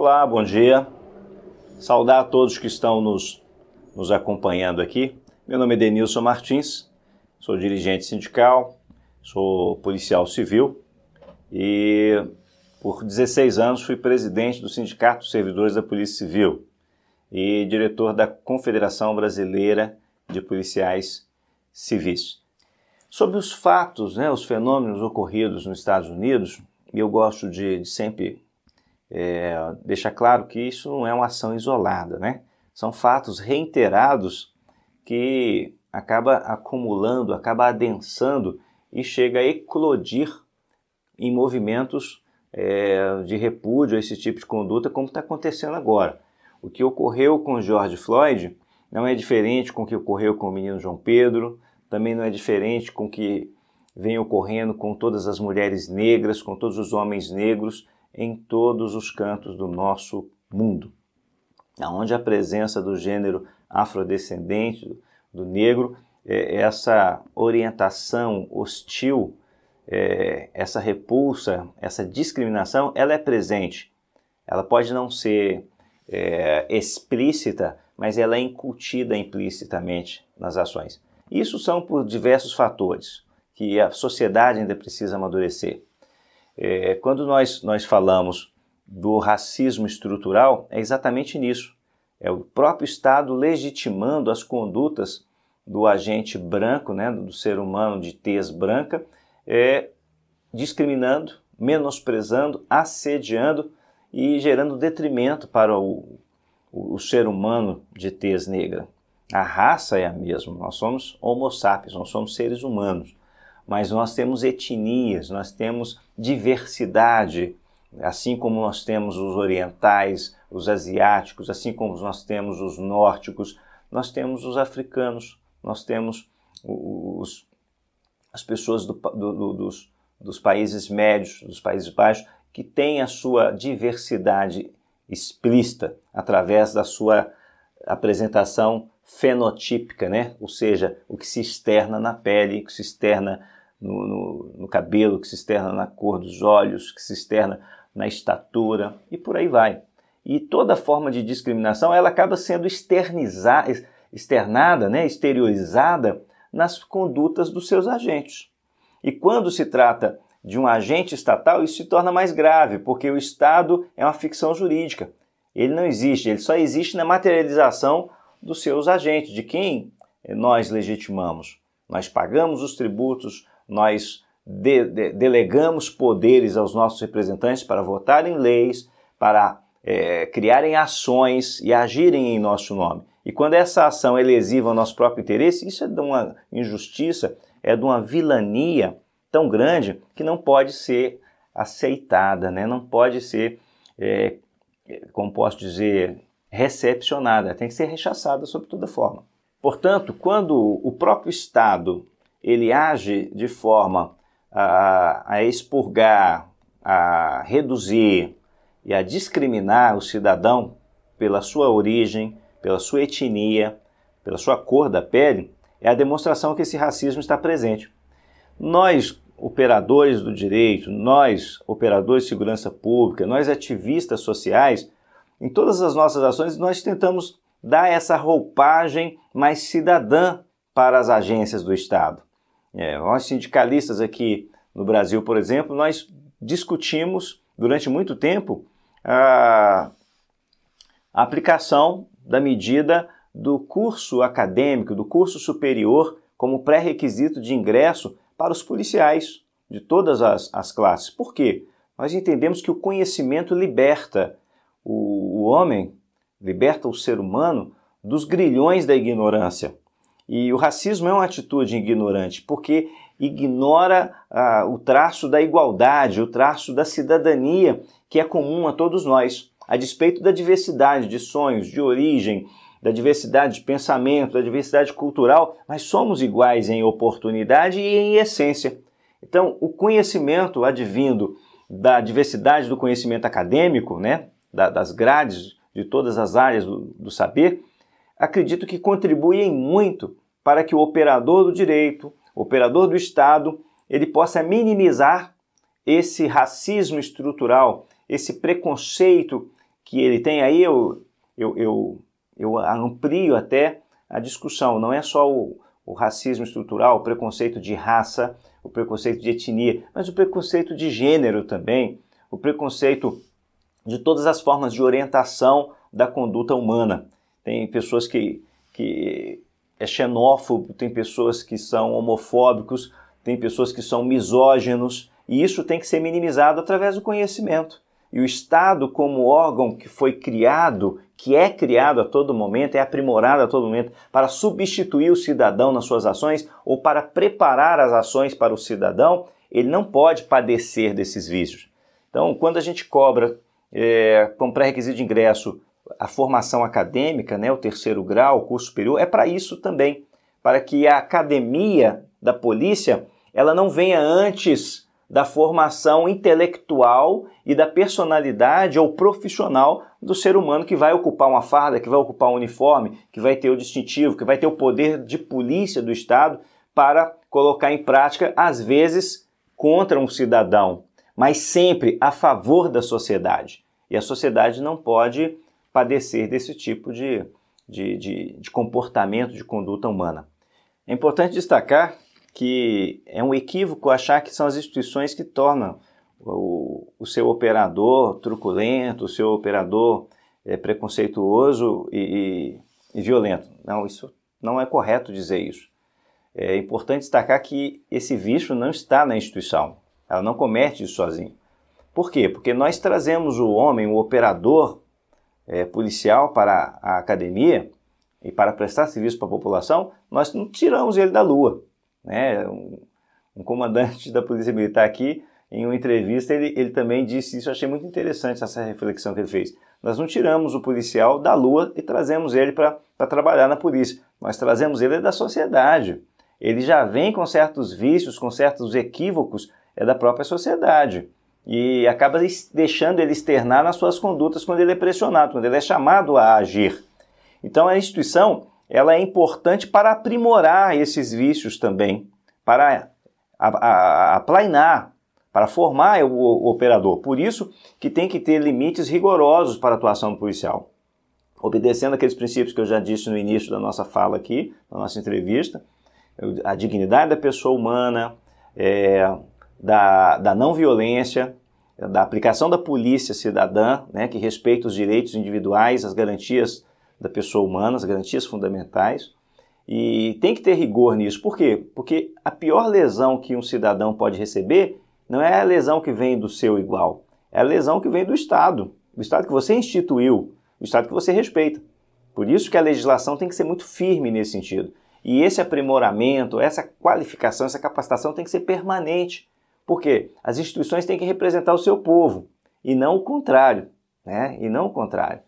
Olá, bom dia. Saudar a todos que estão nos, nos acompanhando aqui. Meu nome é Denilson Martins, sou dirigente sindical, sou policial civil e por 16 anos fui presidente do Sindicato dos Servidores da Polícia Civil e diretor da Confederação Brasileira de Policiais Civis. Sobre os fatos, né, os fenômenos ocorridos nos Estados Unidos, eu gosto de, de sempre é, deixar claro que isso não é uma ação isolada, né? São fatos reiterados que acaba acumulando, acaba adensando e chega a eclodir em movimentos é, de repúdio a esse tipo de conduta, como está acontecendo agora. O que ocorreu com George Floyd não é diferente com o que ocorreu com o menino João Pedro, também não é diferente com o que vem ocorrendo com todas as mulheres negras, com todos os homens negros em todos os cantos do nosso mundo. Onde a presença do gênero afrodescendente, do negro, é, essa orientação hostil, é, essa repulsa, essa discriminação, ela é presente. Ela pode não ser é, explícita, mas ela é incutida implicitamente nas ações. Isso são por diversos fatores que a sociedade ainda precisa amadurecer. É, quando nós, nós falamos do racismo estrutural, é exatamente nisso. É o próprio Estado legitimando as condutas do agente branco, né, do ser humano de tez branca, é, discriminando, menosprezando, assediando e gerando detrimento para o, o, o ser humano de tez negra. A raça é a mesma, nós somos homo sapiens, nós somos seres humanos, mas nós temos etnias, nós temos diversidade, assim como nós temos os orientais, os asiáticos, assim como nós temos os nórdicos, nós temos os africanos, nós temos os, as pessoas do, do, dos, dos países médios, dos países baixos, que têm a sua diversidade explícita através da sua apresentação fenotípica, né? ou seja, o que se externa na pele, o que se externa no, no, no, cabelo, que se externa na cor dos olhos, que se externa na estatura e por aí vai. E toda forma de discriminação ela acaba sendo externizada, externada, né? exteriorizada nas condutas dos seus agentes. E quando se trata de um agente estatal, isso se torna mais grave, porque o Estado é uma ficção jurídica. Ele não existe, ele só existe na materialização dos seus agentes, de quem nós legitimamos. Nós pagamos os tributos, nós de, de, delegamos poderes aos nossos representantes para votarem leis, para é, criarem ações e agirem em nosso nome. E quando essa ação é lesiva ao nosso próprio interesse, isso é de uma injustiça, é de uma vilania tão grande que não pode ser aceitada, né? não pode ser, é, como posso dizer, recepcionada, tem que ser rechaçada sob toda forma. Portanto, quando o próprio Estado ele age de forma a, a expurgar, a reduzir e a discriminar o cidadão pela sua origem, pela sua etnia, pela sua cor da pele, é a demonstração que esse racismo está presente. Nós, operadores do direito, nós, operadores de segurança pública, nós, ativistas sociais, em todas as nossas ações, nós tentamos dar essa roupagem mais cidadã para as agências do Estado. É, nós, sindicalistas aqui no Brasil, por exemplo, nós discutimos durante muito tempo a, aplicação da medida do curso acadêmico, do curso superior, como pré-requisito de ingresso para os policiais de todas as, as classes. Por quê? Nós entendemos que o conhecimento liberta o, o homem, liberta o ser humano dos grilhões da ignorância. E o racismo é uma atitude ignorante, porque ignora ah, o traço da igualdade, o traço da cidadania que é comum a todos nós, a despeito da diversidade de sonhos, de origem, da diversidade de pensamento, da diversidade cultural, mas somos iguais em oportunidade e em essência. Então, o conhecimento advindo da diversidade do conhecimento acadêmico, né, das grades de todas as áreas do, do saber, acredito que contribuem muito para que o operador do direito, operador do Estado, ele possa minimizar esse racismo estrutural, esse preconceito que ele tem, aí eu, eu, eu, eu amplio até a discussão. Não é só o, o racismo estrutural, o preconceito de raça, o preconceito de etnia, mas o preconceito de gênero também, o preconceito de todas as formas de orientação da conduta humana. Tem pessoas que, que é xenófobo, tem pessoas que são homofóbicos, tem pessoas que são misóginos, e isso tem que ser minimizado através do conhecimento. E o Estado, como órgão que foi criado, que é criado a todo momento, é aprimorado a todo momento para substituir o cidadão nas suas ações ou para preparar as ações para o cidadão, ele não pode padecer desses vícios. Então, quando a gente cobra é, como pré-requisito de ingresso a formação acadêmica, né, o terceiro grau, o curso superior, é para isso também, para que a academia da polícia ela não venha antes da formação intelectual e da personalidade ou profissional do ser humano que vai ocupar uma farda, que vai ocupar um uniforme, que vai ter o distintivo, que vai ter o poder de polícia do Estado para colocar em prática, às vezes, contra um cidadão, mas sempre a favor da sociedade. E a sociedade não pode padecer desse tipo de, de, de, de comportamento, de conduta humana. É importante destacar que é um equívoco achar que são as instituições que tornam o, o seu operador truculento, o seu operador é, preconceituoso e, e, e, violento. Não, isso não é correto dizer isso. É importante destacar que esse vício não está na instituição. Ela não comete isso sozinha. Por quê? Porque nós trazemos o homem, o operador é, policial para a academia e para prestar serviço para a população, nós não tiramos ele da lua. Né? Um, um, comandante da Polícia Militar aqui, em uma entrevista, ele, ele também disse isso, eu achei muito interessante essa reflexão que ele fez. Nós não tiramos o policial da lua e trazemos ele para trabalhar na polícia, nós trazemos ele da sociedade. Ele já vem com certos vícios, com certos equívocos é da própria sociedade e acaba deixando ele externar nas suas condutas quando ele é pressionado, quando ele é chamado a agir. Então a instituição ela é importante para aprimorar esses vícios também, para aplainar, para formar o, operador. Por isso que tem que ter limites rigorosos para a atuação policial. Obedecendo aqueles princípios que eu já disse no início da nossa fala aqui, na nossa entrevista, a dignidade da pessoa humana, é, da, da não violência, da aplicação da polícia cidadã, né, que respeita os direitos individuais, as garantias da pessoa humana, as garantias fundamentais. E tem que ter rigor nisso. Por quê? Porque a pior lesão que um cidadão pode receber não é a lesão que vem do seu igual, é a lesão que vem do Estado, do Estado que você instituiu, do Estado que você respeita. Por isso que a legislação tem que ser muito firme nesse sentido. E esse aprimoramento, essa qualificação, essa capacitação tem que ser permanente. Porque as instituições têm que representar o seu povo e não o contrário, né? E não o contrário.